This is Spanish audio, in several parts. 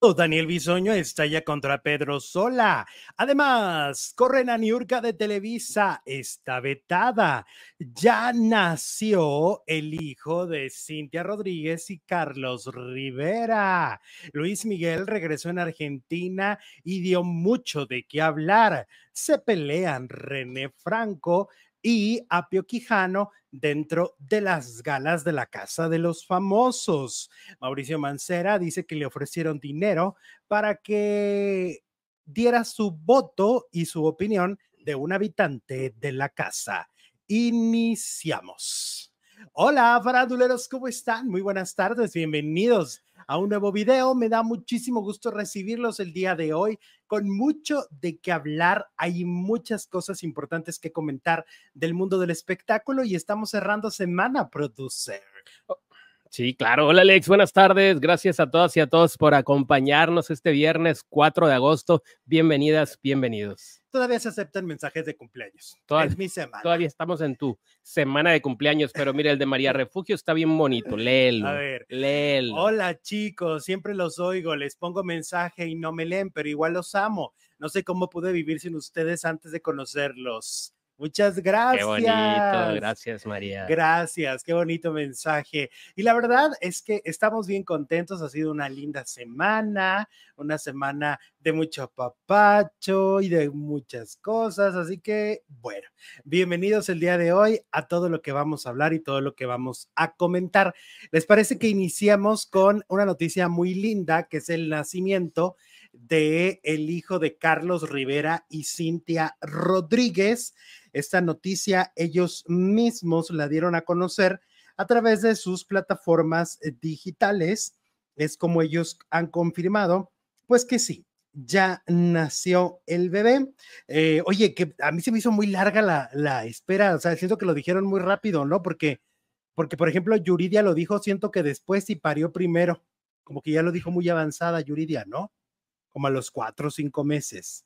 Daniel Bisoño estalla contra Pedro Sola. Además, Correna Niurka de Televisa está vetada. Ya nació el hijo de Cintia Rodríguez y Carlos Rivera. Luis Miguel regresó en Argentina y dio mucho de qué hablar. Se pelean René Franco y Apio Quijano dentro de las galas de la Casa de los Famosos. Mauricio Mancera dice que le ofrecieron dinero para que diera su voto y su opinión de un habitante de la casa. Iniciamos. Hola, faranduleros, ¿cómo están? Muy buenas tardes, bienvenidos a un nuevo video. Me da muchísimo gusto recibirlos el día de hoy con mucho de qué hablar. Hay muchas cosas importantes que comentar del mundo del espectáculo y estamos cerrando semana, producer. Oh, sí, claro. Hola Alex, buenas tardes. Gracias a todas y a todos por acompañarnos este viernes 4 de agosto. Bienvenidas, bienvenidos todavía se aceptan mensajes de cumpleaños. Todavía, es mi semana. Todavía estamos en tu semana de cumpleaños, pero mira, el de María Refugio está bien bonito. Léelo. A ver. Léelo. Hola, chicos. Siempre los oigo. Les pongo mensaje y no me leen, pero igual los amo. No sé cómo pude vivir sin ustedes antes de conocerlos. Muchas gracias. Qué bonito, gracias María. Gracias, qué bonito mensaje. Y la verdad es que estamos bien contentos, ha sido una linda semana, una semana de mucho papacho y de muchas cosas, así que bueno, bienvenidos el día de hoy a todo lo que vamos a hablar y todo lo que vamos a comentar. ¿Les parece que iniciamos con una noticia muy linda, que es el nacimiento de el hijo de Carlos Rivera y Cintia Rodríguez? Esta noticia ellos mismos la dieron a conocer a través de sus plataformas eh, digitales. Es como ellos han confirmado, pues que sí, ya nació el bebé. Eh, oye, que a mí se me hizo muy larga la, la, espera, o sea, siento que lo dijeron muy rápido, ¿no? Porque, porque, por ejemplo, Yuridia lo dijo, siento que después y parió primero, como que ya lo dijo muy avanzada Yuridia, ¿no? Como a los cuatro o cinco meses.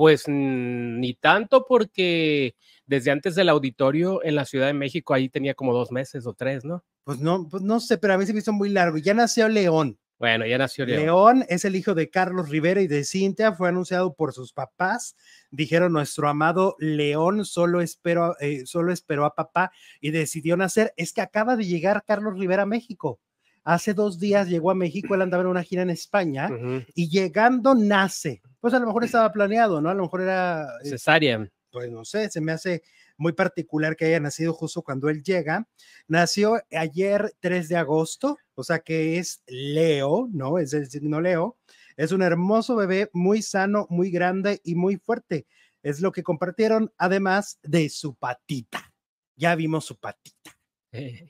Pues ni tanto porque desde antes del auditorio en la Ciudad de México ahí tenía como dos meses o tres, ¿no? Pues no, pues no sé, pero a mí se me hizo muy largo. Ya nació León. Bueno, ya nació León. León es el hijo de Carlos Rivera y de Cintia, fue anunciado por sus papás. Dijeron, nuestro amado León solo, espero, eh, solo esperó a papá y decidió nacer. Es que acaba de llegar Carlos Rivera a México. Hace dos días llegó a México, él andaba en una gira en España y llegando nace pues a lo mejor estaba planeado, ¿no? A lo mejor era... Eh, Cesárea. Pues no sé, se me hace muy particular que haya nacido justo cuando él llega. Nació ayer 3 de agosto, o sea que es Leo, ¿no? Es el signo Leo. Es un hermoso bebé, muy sano, muy grande y muy fuerte. Es lo que compartieron, además de su patita. Ya vimos su patita.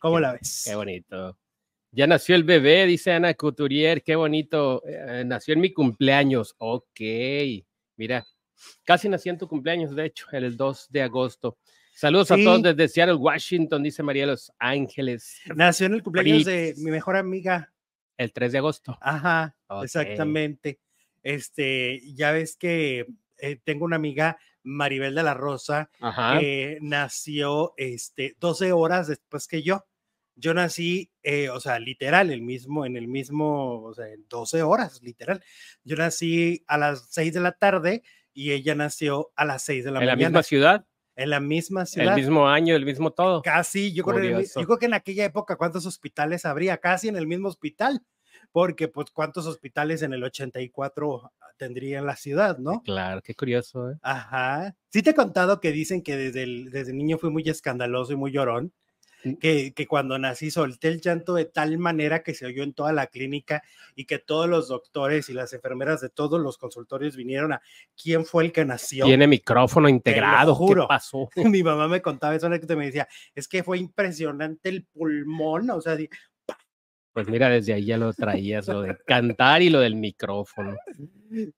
¿Cómo la ves? Qué bonito. Ya nació el bebé, dice Ana Couturier, qué bonito. Eh, nació en mi cumpleaños. Ok, mira, casi nació en tu cumpleaños, de hecho, el 2 de agosto. Saludos a todos desde Seattle, Washington, dice María Los Ángeles. Nació en el cumpleaños de mi mejor amiga. El 3 de agosto. Ajá, exactamente. Este, ya ves que eh, tengo una amiga, Maribel de la Rosa, que nació este, 12 horas después que yo. Yo nací, eh, o sea, literal, el mismo, en el mismo, o sea, en 12 horas, literal. Yo nací a las 6 de la tarde y ella nació a las 6 de la mañana. ¿En la misma ciudad? En la misma ciudad. El mismo año, el mismo todo. Casi, yo creo, yo creo que en aquella época, ¿cuántos hospitales habría? Casi en el mismo hospital, porque pues cuántos hospitales en el 84 tendría en la ciudad, ¿no? Claro, qué curioso. ¿eh? Ajá. Sí te he contado que dicen que desde, el, desde niño fui muy escandaloso y muy llorón que, que, cuando nací solté el llanto de tal manera que se oyó en toda la clínica y que todos los doctores y las enfermeras de todos los consultorios vinieron a quién fue el que nació. Tiene micrófono integrado, juro. ¿qué pasó? Mi mamá me contaba eso, que me decía, es que fue impresionante el pulmón, o sea, pues mira, desde ahí ya lo traías, lo de cantar y lo del micrófono.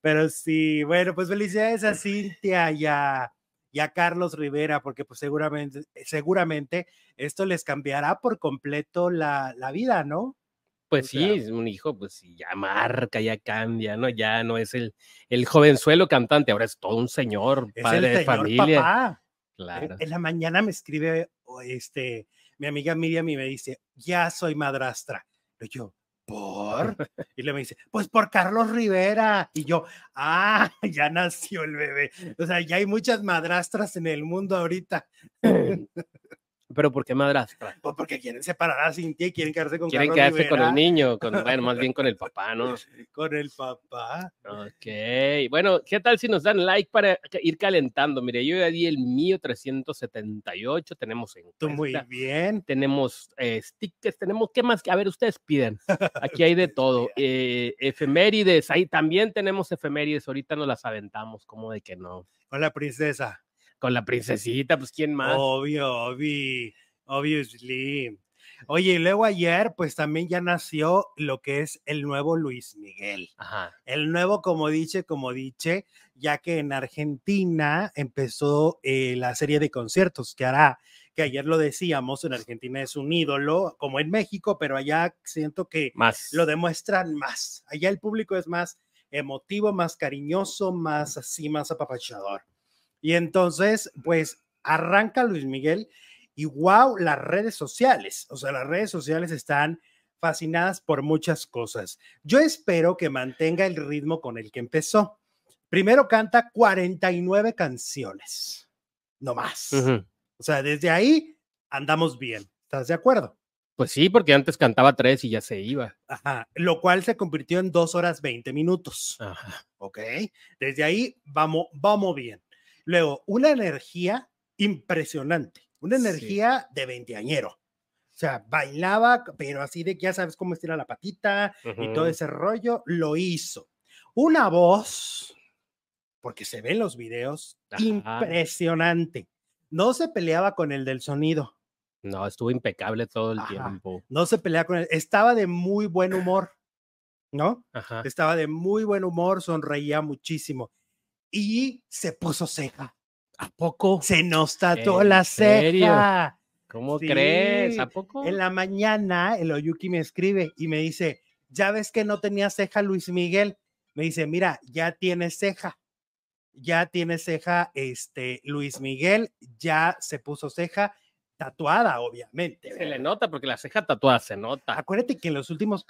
Pero sí, bueno, pues felicidades a Cintia y a, y a Carlos Rivera, porque pues seguramente, seguramente esto les cambiará por completo la, la vida, ¿no? Pues sí, es un hijo, pues ya marca, ya cambia, ¿no? Ya no es el, el jovenzuelo cantante, ahora es todo un señor, padre de familia. Papá. Claro. En, la mañana me escribe este, mi amiga Miriam y me dice, ya soy madrastra. Pero yo, ¿por? Y le me dice, pues por Carlos Rivera. Y yo, ah, ya nació el bebé. O sea, ya hay muchas madrastras en el mundo ahorita. Pero ¿por qué madrastra? Pues porque quieren separar a Cintia y quieren quedarse con Quieren Carlos quedarse con el niño, con, bueno, más bien con el papá, ¿no? Con el papá. Ok, bueno, ¿qué tal si nos dan like para ir calentando? Mire, yo ya di el mío 378, tenemos Tú muy encuesta, bien. tenemos eh, stickers, tenemos, ¿qué más? A ver, ustedes piden, aquí hay de todo. Eh, efemérides, ahí también tenemos efemérides, ahorita nos las aventamos, como de que no. Con la princesa. Con la princesita, pues ¿quién más? Obvio, obvio, obviously. Oye, y luego ayer, pues también ya nació lo que es el nuevo Luis Miguel. Ajá, El nuevo, como dice, como dice, ya que en Argentina empezó eh, la serie de conciertos que hará, que ayer lo decíamos, en Argentina es un ídolo, como en México, pero allá siento que más. lo demuestran más. Allá el público es más emotivo, más cariñoso, más así, más apapachador. Y entonces, pues arranca Luis Miguel y wow, las redes sociales, o sea, las redes sociales están fascinadas por muchas cosas. Yo espero que mantenga el ritmo con el que empezó. Primero canta 49 canciones, no más. Ujú. O sea, desde ahí andamos bien. ¿Estás de acuerdo? Pues sí, porque antes cantaba tres y ya se iba. Ajá, lo cual se convirtió en dos horas 20 minutos. Ajá. ¿ok? Desde ahí vamos, vamos bien. Luego, una energía impresionante, una Sí. energía de veinteañero. O sea, bailaba, pero así de que ya sabes cómo estira la patita y todo ese rollo, lo hizo. Una voz, porque se ven los videos, Ajá. impresionante. No se peleaba con el del sonido, No, estuvo impecable todo el Ajá. tiempo. no se peleaba con él, estaba de muy buen humor, ¿no? Ajá. estaba de muy buen humor, sonreía muchísimo y se puso ceja. ¿A poco? Se nos tatuó ¿En la serio? ceja. ¿Cómo Sí, crees? ¿A poco? En la mañana el Oyuki me escribe y me dice, ya ves que no tenía ceja Luis Miguel. Me dice, mira, ya tiene ceja. Ya tiene ceja este Luis Miguel, ya se puso ceja tatuada, obviamente. Se le nota porque la ceja tatuada se nota. Acuérdate que en los últimos,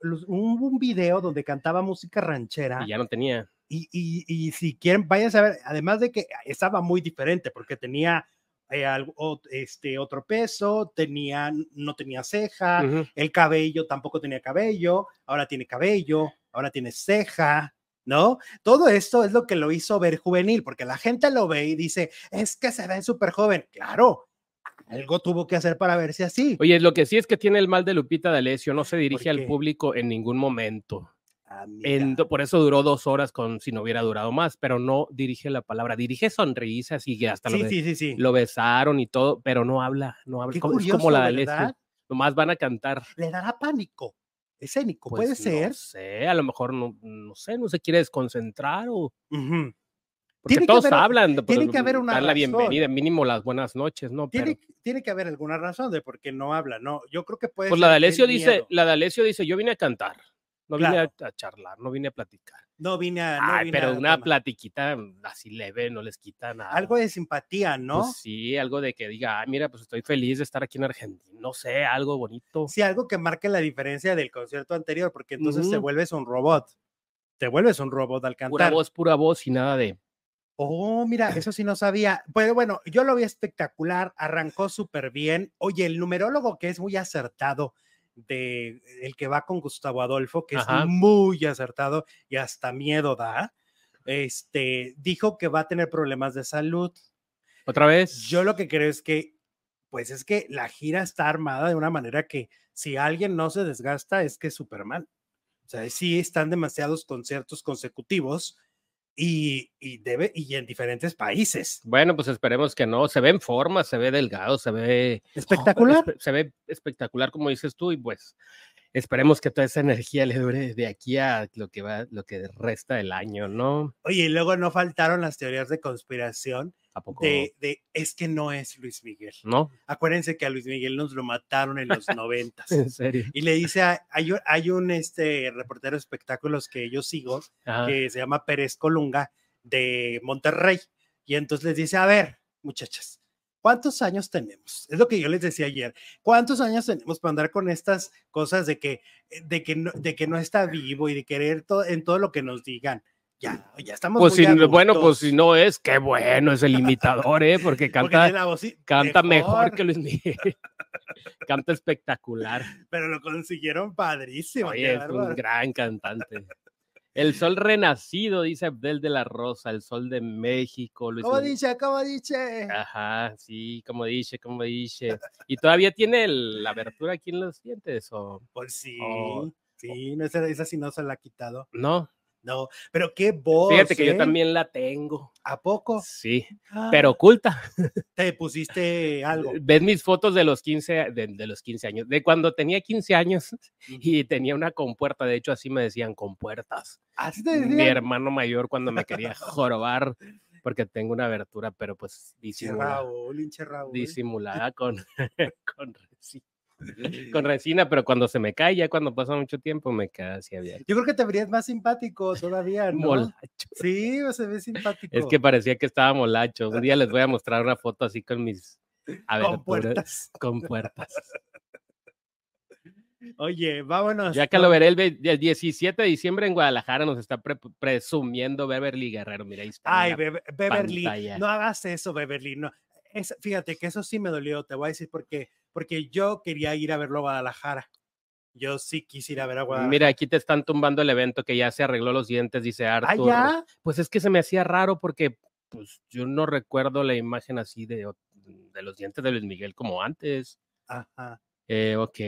los- hubo un video donde cantaba música ranchera Y ya no tenía. Y, y- y si quieren, vayan a ver, además de que estaba muy diferente, porque tenía eh, algo- este, otro peso, tenía, no tenía ceja, el cabello tampoco tenía cabello, ahora tiene cabello, ahora tiene ceja, ¿no? Todo esto es lo que lo hizo ver juvenil, porque la gente lo ve y dice, es que se ve súper joven. Claro, algo tuvo que hacer para verse así. Oye, lo que sí es que tiene el mal de Lupita D'Alessio, no se dirige al público en ningún momento. Ah, En por eso duró dos horas con si no hubiera durado más, pero no dirige la palabra, dirige sonrisas y hasta lo, sí, lo besaron y todo, pero no habla, no habla. Qué como, es curioso, como la D'Alessio, ¿verdad? nomás van a cantar. Le dará pánico escénico, Pues, puede ser. No sé, a lo mejor no, no sé, no se quiere desconcentrar o porque Tiene que todos haber- hablan, tiene pues, que haber una dar la razón. bienvenida, mínimo las buenas noches, ¿no? Pero, Tiene, que haber alguna razón de por qué no habla, ¿no? Yo creo que puede pues la ser de el Alessio dice, miedo. la de Alessio dice, yo vine a cantar, no vine a, a charlar, no vine a platicar. No vine a. no Ay, vine pero a una tomar. platiquita así leve no les quita nada. Algo de simpatía, ¿no? Pues sí, algo de que diga, "Ay, mira, pues estoy feliz de estar aquí en Argentina, no sé, algo bonito. Sí, algo que marque la diferencia del concierto anterior, porque entonces te vuelves un robot. Te vuelves un robot al Pura cantar. voz, pura voz y nada de. Oh, mira, eso sí no sabía. Pero bueno, yo lo vi espectacular, arrancó súper bien. Oye, el numerólogo que es muy acertado, de el que va con Gustavo Adolfo, que Ajá. es muy acertado y hasta miedo da, este, dijo que va a tener problemas de salud. Otra vez. Yo lo que creo es que, pues es que la gira está armada de una manera que si alguien no se desgasta es que es Superman. O sea, sí están demasiados conciertos consecutivos y, y debe, y en diferentes países. Bueno, pues esperemos que no. Se ve en forma, se ve delgado, se ve Espectacular. espe- se ve espectacular, como dices tú, y pues esperemos que toda esa energía le dure de aquí a lo que va, lo que resta del año, ¿no? Oye, y luego no faltaron las teorías de conspiración ¿A poco? de, de es que no es Luis Miguel. ¿No? Acuérdense que a Luis Miguel nos lo mataron en los noventas. En serio. Y le dice, a- hay, un- hay un este, reportero de espectáculos que yo sigo, Ajá. que se llama Pérez Colunga de Monterrey. Y entonces les dice, a ver, muchachas, ¿Cuántos años tenemos? Es lo que yo les decía ayer. ¿Cuántos años tenemos para andar con estas cosas de que, de que, no, de que no está vivo y de querer todo, en todo lo que nos digan? Ya, ya estamos. Pues muy si, bueno, pues si no es, qué bueno es el imitador, ¿eh? Porque canta, canta mejor. que Luis Miguel. canta espectacular. Pero lo consiguieron padrísimo. Oye, es un gran cantante. El sol renacido, dice Abdel de la Rosa, el sol de México. Luis ¿Cómo dice? ¿Cómo dice? Ajá, sí, como dice, como dice. ¿Y todavía tiene el- la abertura aquí en los dientes o Pues sí, sí, no, esa, esa sí no se la ha quitado. no? No, pero qué voz. Fíjate que yo ¿eh? también la tengo. ¿A poco? Sí, Ah, pero oculta. te pusiste algo. Ves mis fotos de los 15, de, de los 15 años, de cuando tenía 15 años y tenía una compuerta, de hecho así me decían compuertas. Así te Mi decían. hermano mayor cuando me quería jorobar porque tengo una abertura, pero pues disimulada, Raúl, Raúl. disimulada con, con, con resina, pero cuando se me cae, ya cuando pasa mucho tiempo, me queda así abierto. Yo creo que te verías más simpático todavía, ¿no? Molacho. Sí, se ve simpático. Es que parecía que estaba molacho. Un día les voy a mostrar una foto así con mis con aberturas puertas. con puertas. Oye, vámonos. Ya que lo veré el, el 17 de diciembre en Guadalajara, nos está pre- presumiendo Beverly Guerrero. Mira, ahí está. Ay. Be- Beverly, pantalla. no hagas eso, Beverly. No. Es- fíjate que eso sí me dolió, te voy a decir por qué. Porque yo quería ir a verlo a Guadalajara. Yo sí quisiera ver a Guadalajara. Mira, aquí te están tumbando el evento que ya se arregló los dientes, dice Ah, Arthur. ya. Pues es que se me hacía raro porque pues, yo no recuerdo la imagen así de, de los dientes de Luis Miguel como antes. Ajá. Eh, ok.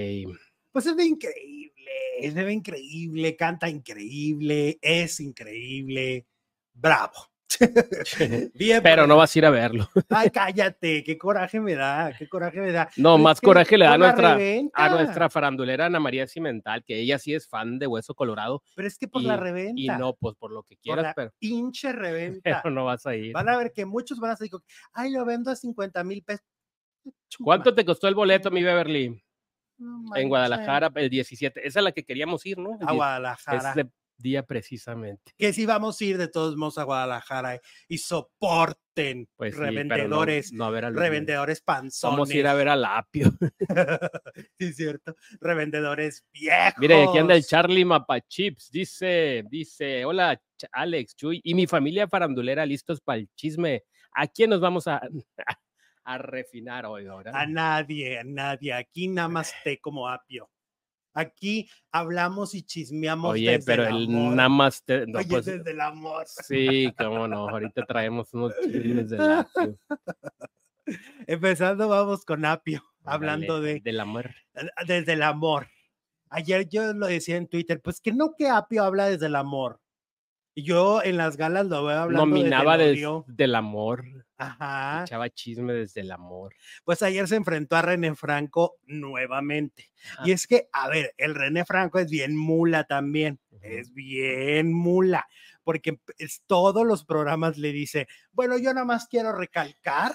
Pues se ve increíble, ve increíble, canta increíble, es increíble. Bravo. Bien, Pero por no vas a ir a verlo. Ay, cállate, qué coraje me da, qué coraje me da. No, Pero es más coraje le da a nuestra, a nuestra farandulera Ana María Cimental, que ella sí es fan de Hueso Colorado. Pero es que por la reventa. Y no, pues por lo que por quieras, la pero, hinche reventa. pero no vas a ir. Van a ver que muchos van a decir, ay, lo vendo a 50 mil pesos. ¿Cuánto te costó el boleto, mi Beverly? No En. Guadalajara, el 17. Esa es la que queríamos ir, ¿no? El A Guadalajara. Día precisamente. Que si vamos a ir de todos modos a Guadalajara y soporten Pues sí, pero no- revendedores, no, ver revendedores panzones. Vamos a ir a ver al apio. sí, es cierto. Revendedores viejos. Mire, aquí anda el Charlie Mapachips. Dice, dice, hola Alex, Chuy y mi familia farandulera listos para el chisme. ¿A quién nos vamos a, a refinar hoy ahora? A nadie, a nadie. Aquí nada más té como apio. Aquí hablamos y chismeamos. Oye, desde pero el amor. namaste. No, Oye, pues, desde el amor. sí, cómo no. Ahorita traemos unos chismes del apio. Empezando, vamos con apio, hablando de Del amor. desde el amor. Ayer yo lo decía en Twitter, pues que no que apio habla desde el amor. Y yo en las galas lo veo hablando Nominaba desde el des- del amor. Ajá. Echaba chisme desde el amor. Pues ayer se enfrentó a René Franco nuevamente. Ajá. Y es que, a ver, el René Franco es bien mula también. Es bien mula. Porque es, todos los programas le dice, bueno, yo nada más quiero recalcar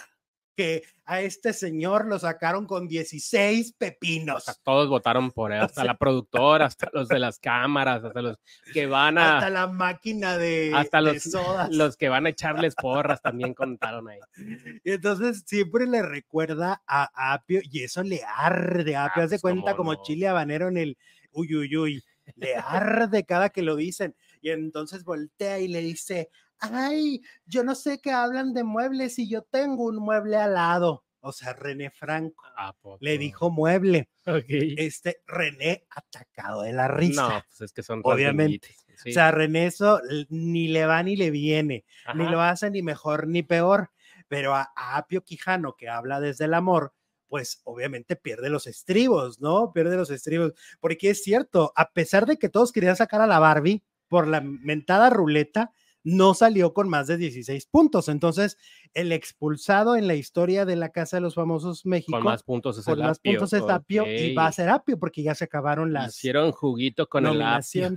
que a este señor lo sacaron con 16 pepinos. Hasta todos votaron por él, hasta la productora, hasta los de las cámaras, hasta los que van a, Hasta la máquina de, hasta de los, sodas. los que van a echarles porras también contaron ahí. Y entonces siempre le recuerda a Apio y eso le arde a Apio. Ah, Haz de cuenta como no. chile habanero en el uy, uy, uy. Le arde cada que lo dicen. Y entonces voltea y le dice, ay, yo no sé qué hablan de muebles y yo tengo un mueble al lado. O sea, René Franco le dijo mueble. Ok. Este René atacado de la risa. No, pues es que son Obviamente. sí. O sea, René eso ni le va ni le viene. ni lo hace ni mejor ni peor. Pero a, a Apio Quijano, que habla desde el amor, pues obviamente pierde los estribos, ¿no? Pierde los estribos. Porque es cierto, a pesar de que todos querían sacar a la Barbie por la mentada ruleta, no salió con más de 16 puntos. Entonces, el expulsado en la historia de la Casa de los Famosos México, Con más puntos es con el más apio. puntos es Apio y va a ser Apio porque ya se acabaron las Hicieron juguito con el apio.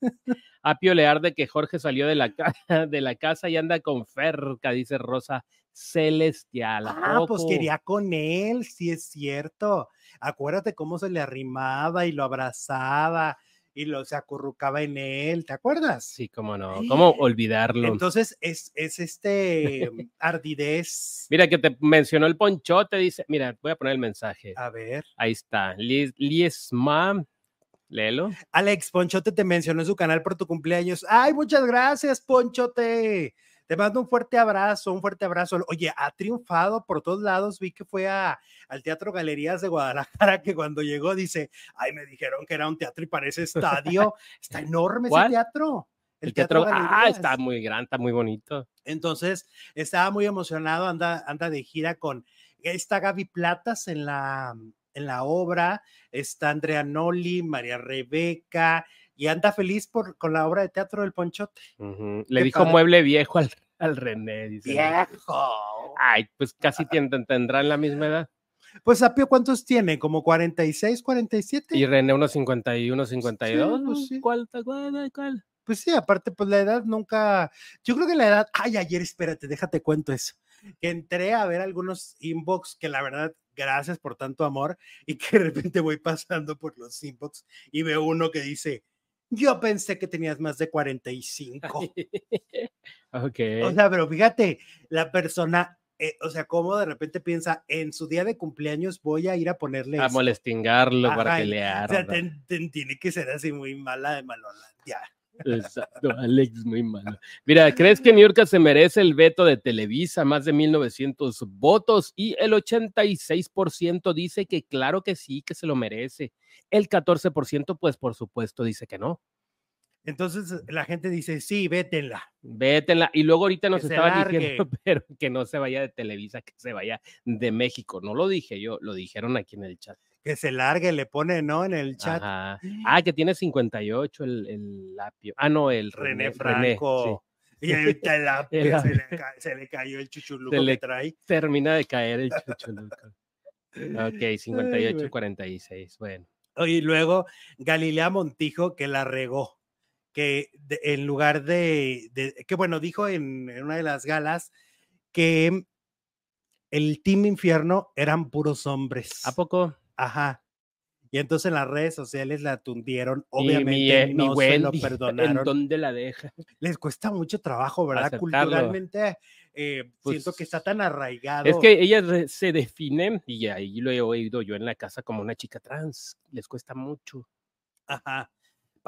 Apio le arde que Jorge salió de la, de la casa y anda con Ferca, dice Rosa Celestial. ¿A Ah, pues quería con él, sí es cierto. Acuérdate cómo se le arrimaba y lo abrazaba y lo se acurrucaba en él, ¿te acuerdas? Sí, cómo no, cómo olvidarlo. Entonces es, es este ardidez. Mira que te mencionó el ponchote, dice, mira, voy a poner el mensaje. A ver. Ahí está, Lies, Liesma, léelo. Alex, Ponchote te mencionó en su canal por tu cumpleaños. Ay, muchas gracias, Ponchote. Te mando un fuerte abrazo, un fuerte abrazo. Oye, ha triunfado por todos lados. Vi que fue a, al Teatro Galerías de Guadalajara, que cuando llegó dice, ay, me dijeron que era un teatro y parece estadio. Está enorme ese teatro. El, teatro, ah, está muy grande, está muy bonito. Entonces, estaba muy emocionado, anda, anda de gira con esta Gaby Platas en la, en la obra, está Andrea Noli, María Rebeca, y anda feliz por, con la obra de teatro del Ponchote. Le dijo mueble viejo al, al René. Dice, viejo. Ay, pues casi tendrán la misma edad. Pues Apio, ¿cuántos tiene? ¿Como 46, 47? Y René unos 51, 52. Sí, pues sí. ¿Cuál, cuál, cuál? Pues sí, aparte, pues la edad nunca. Yo creo que la edad. Ay, ayer, espérate, déjate cuento eso. Que entré a ver algunos inbox que la verdad gracias por tanto amor y que de repente voy pasando por los inbox y veo uno que dice, yo pensé que tenías más de 45. ok. O sea, pero fíjate, la persona, eh, o sea, cómo de repente piensa, en su día de cumpleaños voy a ir a ponerle... A molestingarlo para que le O sea, tiene que ser así muy mala de malolandia. Exacto, Alex, muy malo. Mira, ¿crees que New York se merece el veto de Televisa? Más de 1900 votos y el 86% dice que claro que sí, que se lo merece. El 14%, pues por supuesto, dice que no. Entonces la gente dice, sí, vétenla. Vétenla. Y luego ahorita nos estaban diciendo, pero que no se vaya de Televisa, que se vaya de México. No lo dije yo, lo dijeron aquí en el chat que se largue, le pone, ¿no? En el chat. Ah, que tiene 58 el, el lapio. Ah, no, el René, Franco. Y ahorita el lapio se, le cayó el chuchuluco se le trae. Termina de caer el chuchuluco. ok, 58, 46. Bueno. Y luego Galilea Montijo que la regó. Que en lugar de, que bueno, dijo en, en una de las galas que el Team Infierno eran puros hombres. ¿A poco? Ajá. Y entonces en las redes sociales la tundieron, obviamente mi, no se lo perdonaron. ¿En dónde la deja? Les cuesta mucho trabajo, ¿verdad? Culturalmente eh, siento que está tan arraigado. Es que ellas se definen, y ahí lo he oído yo en la casa, como una chica trans. Les cuesta mucho. Ajá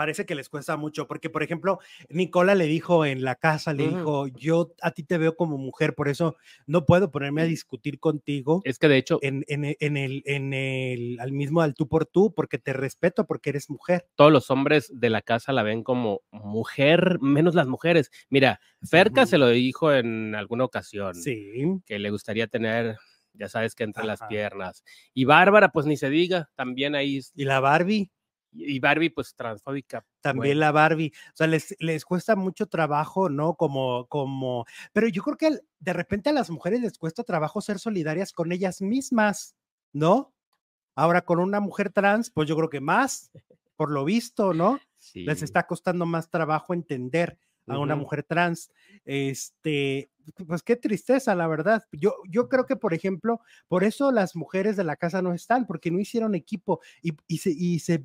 parece que les cuesta mucho, porque por ejemplo, Nicola le dijo en la casa, le dijo, yo a ti te veo como mujer, por eso no puedo ponerme a discutir contigo. Es que de hecho, en, en, en el, en el, al mismo al tú por tú, porque te respeto, porque eres mujer. Todos los hombres de la casa la ven como mujer, menos las mujeres. Mira, Ferca se lo dijo en alguna ocasión, sí. que le gustaría tener ya sabes que entre las piernas. Y Bárbara, pues ni se diga, también ahí. Y la Barbie y Barbie, pues transfóbica. También la Barbie. O sea, les, les cuesta mucho trabajo, ¿no? Como, como, pero yo creo que de repente a las mujeres les cuesta trabajo ser solidarias con ellas mismas, ¿no? Ahora con una mujer trans, pues yo creo que más, por lo visto, ¿no? Les está costando más trabajo entender a una mujer trans. Este, pues qué tristeza, la verdad. Yo, yo creo que, por ejemplo, por eso las mujeres de la casa no están, porque no hicieron equipo y, y, se, y se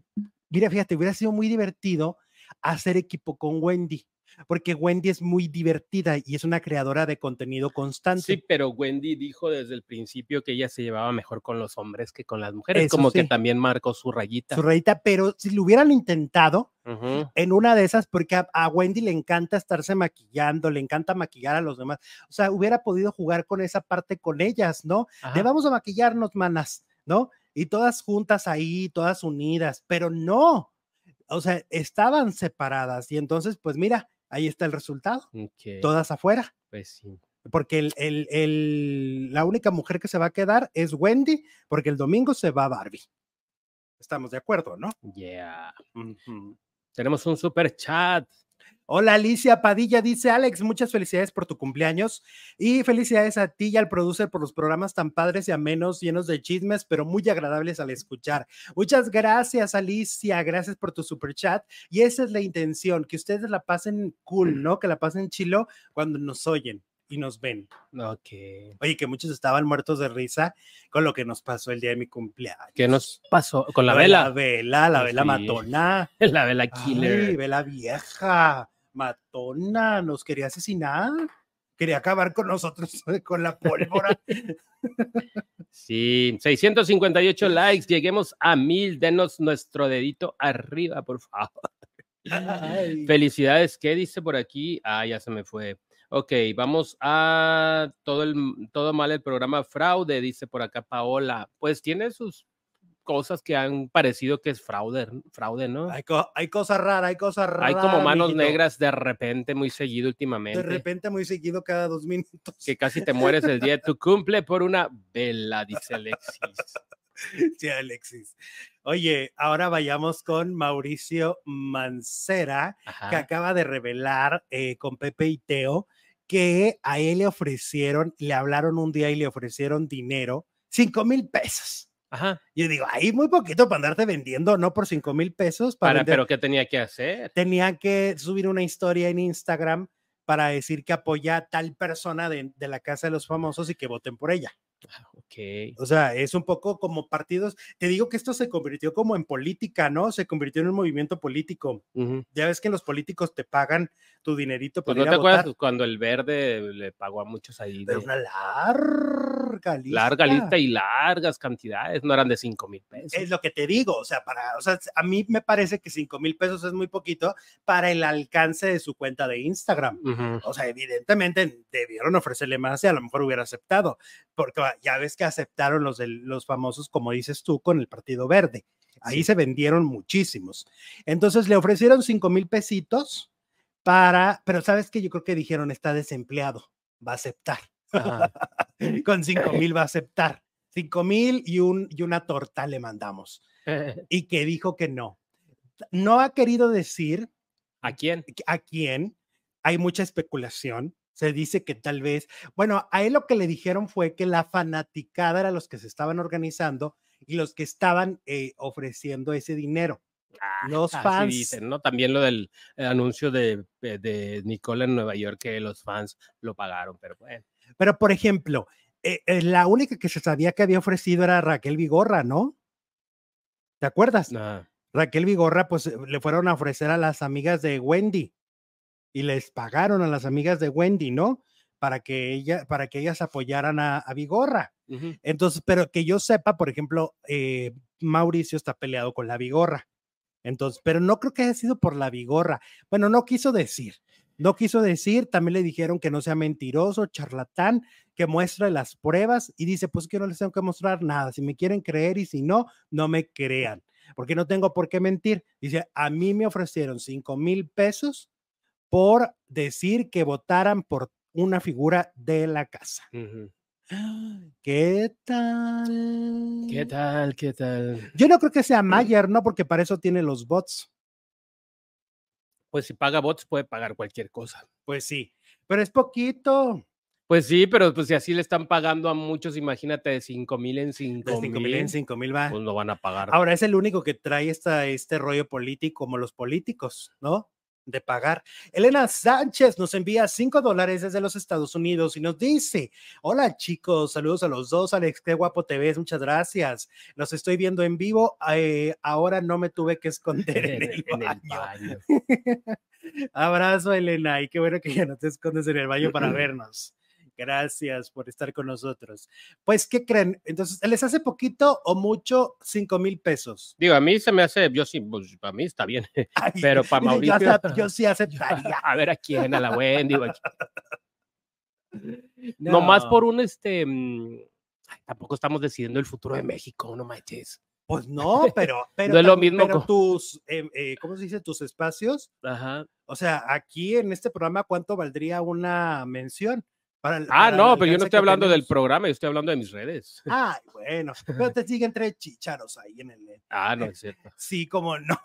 Mira, fíjate, hubiera sido muy divertido hacer equipo con Wendy, porque Wendy es muy divertida y es una creadora de contenido constante. Sí, pero Wendy dijo desde el principio que ella se llevaba mejor con los hombres que con las mujeres, como que también marcó su rayita. Su rayita, pero si lo hubieran intentado en una de esas, porque a, Wendy le encanta estarse maquillando, le encanta maquillar a los demás, o sea, hubiera podido jugar con esa parte con ellas, ¿no? De vamos a maquillarnos, manas, ¿no? Y todas juntas ahí, todas unidas, pero no, o sea, estaban separadas y entonces, pues mira, ahí está el resultado, todas afuera. Pues sí. Porque el, el, el, la única mujer que se va a quedar es Wendy, porque el domingo se va Barbie. Estamos de acuerdo, ¿no? Yeah. Tenemos un super chat. Hola Alicia Padilla, dice Alex, muchas felicidades por tu cumpleaños y felicidades a ti y al producer por los programas tan padres y amenos, llenos de chismes, pero muy agradables al escuchar. Muchas gracias Alicia, gracias por tu super chat y esa es la intención, que ustedes la pasen cool, ¿no? Que la pasen chilo cuando nos oyen. y nos ven. Ok. Oye, que muchos estaban muertos de risa con lo que nos pasó el día de mi cumpleaños. ¿Qué nos pasó? Con la de vela. La vela, la Pues vela sí. matona. La vela Ay, killer. vela vieja, matona, nos quería asesinar. Quería acabar con nosotros con la pólvora. Sí, 658 likes. Lleguemos a mil. Denos nuestro dedito arriba, por favor. Ay. Felicidades. ¿Qué dice por aquí? Ah, ya se me fue. Ok, vamos a todo el todo mal el programa fraude, dice por acá Paola. Pues tiene sus cosas que han parecido que es fraude, fraude, ¿no? Hay, co- hay cosas raras, hay cosas raras. Hay como manos negras de repente, muy seguido últimamente. De repente, muy seguido, cada dos minutos. Que casi te mueres el día de tu cumple por una vela, dice Alexis. Sí, Alexis. Oye, ahora vayamos con Mauricio Mancera, que acaba de revelar eh, con Pepe y Teo que a él le ofrecieron, le hablaron un día y le ofrecieron dinero, cinco mil pesos. Ajá. Yo digo, ahí muy poquito para andarte vendiendo, no por cinco mil pesos. Para Para, vender. pero ¿qué tenía que hacer? Tenía que subir una historia en Instagram para decir que apoya a tal persona de, de la Casa de los Famosos y que voten por ella. Ok. O sea, es un poco como partidos. Te digo que esto se convirtió como en política, ¿no? Se convirtió en un movimiento político. Ya ves que los políticos te pagan tu dinerito Pues para no te a acuerdas cuando el verde le pagó a muchos ahí Pero de una larga lista. larga lista y largas cantidades, no eran de 5 mil pesos. Es lo que te digo, o sea, para, o sea, a mí me parece que 5 mil pesos es muy poquito para el alcance de su cuenta de Instagram. O sea, evidentemente debieron ofrecerle más y a lo mejor hubiera aceptado, porque ya ves que aceptaron los, de, los famosos, como dices tú, con el Partido Verde. Ahí Sí. se vendieron muchísimos. Entonces le ofrecieron 5 mil pesitos para, pero sabes que yo creo que dijeron está desempleado, va a aceptar. Con 5 mil va a aceptar. 5 mil y, un, y una torta le mandamos. Y que dijo que no. No ha querido decir ¿A quién? a quién. Hay mucha especulación. Se dice que tal vez, bueno, a él lo que le dijeron fue que la fanaticada era los que se estaban organizando y los que estaban eh, ofreciendo ese dinero. Los Así fans. dicen, ¿no? También lo del eh, anuncio de, eh, de Nicole en Nueva York, que los fans lo pagaron, pero bueno. Pero, por ejemplo, eh, eh, la única que se sabía que había ofrecido era Raquel Vigorra, ¿no? ¿Te acuerdas? nada. Raquel Vigorra, pues le fueron a ofrecer a las amigas de Wendy y les pagaron a las amigas de Wendy, ¿no? Para que, ella, para que ellas apoyaran a, a Vigorra. Entonces, pero que yo sepa, por ejemplo, eh, Mauricio está peleado con la Vigorra. Entonces, pero no creo que haya sido por la Vigorra. Bueno, no quiso decir. No quiso decir, también le dijeron que no sea mentiroso, charlatán, que muestre las pruebas y dice, pues que no les tengo que mostrar nada. Si me quieren creer y si no, no me crean, porque no tengo por qué mentir. Dice, a mí me ofrecieron cinco mil pesos por decir que votaran por una figura de la casa. Ujú. ¿Qué tal? ¿Qué tal? ¿Qué tal? Yo no creo que sea Mayer, ¿no? Porque para eso tiene los bots. Pues si paga bots puede pagar cualquier cosa. Pues sí, pero es poquito. Pues sí, pero pues si así le están pagando a muchos, imagínate de 5 mil en 5 De 5 mil en 5 mil va. pues no van a pagar. Ahora es el único que trae esta, este rollo político, como los políticos, ¿no? De pagar. Elena Sánchez nos envía 5 dólares desde los Estados Unidos y nos dice: Hola chicos, saludos a los dos. Alex, qué guapo te ves, muchas gracias. Los estoy viendo en vivo. eh, ahora no me tuve que esconder en el en el baño. baño. Abrazo, Elena, y qué bueno que ya no te escondes en el baño para vernos. Gracias por estar con nosotros. Pues, ¿qué creen? Entonces, ¿les hace poquito o mucho 5 mil pesos? Digo, a mí se me hace, yo sí, pues para mí está bien, Ay, pero para yo Mauricio. Yo, sí aceptaría. a ver a quién, a la Wendy. o a quién. Nomás No, por un este. mm, ay, tampoco estamos decidiendo el futuro de México, no manches. Pues no, pero, pero, No es lo mismo pero tus, eh, eh, ¿cómo se dice? Tus espacios. Ajá. O sea, aquí en este programa, ¿cuánto valdría una mención? Para, Ah, para no, pero yo no estoy hablando del programa, yo estoy hablando de mis redes. Ay, bueno, pero te siguen tres chicharos ahí en el. Ah, no es cierto. Sí, como no.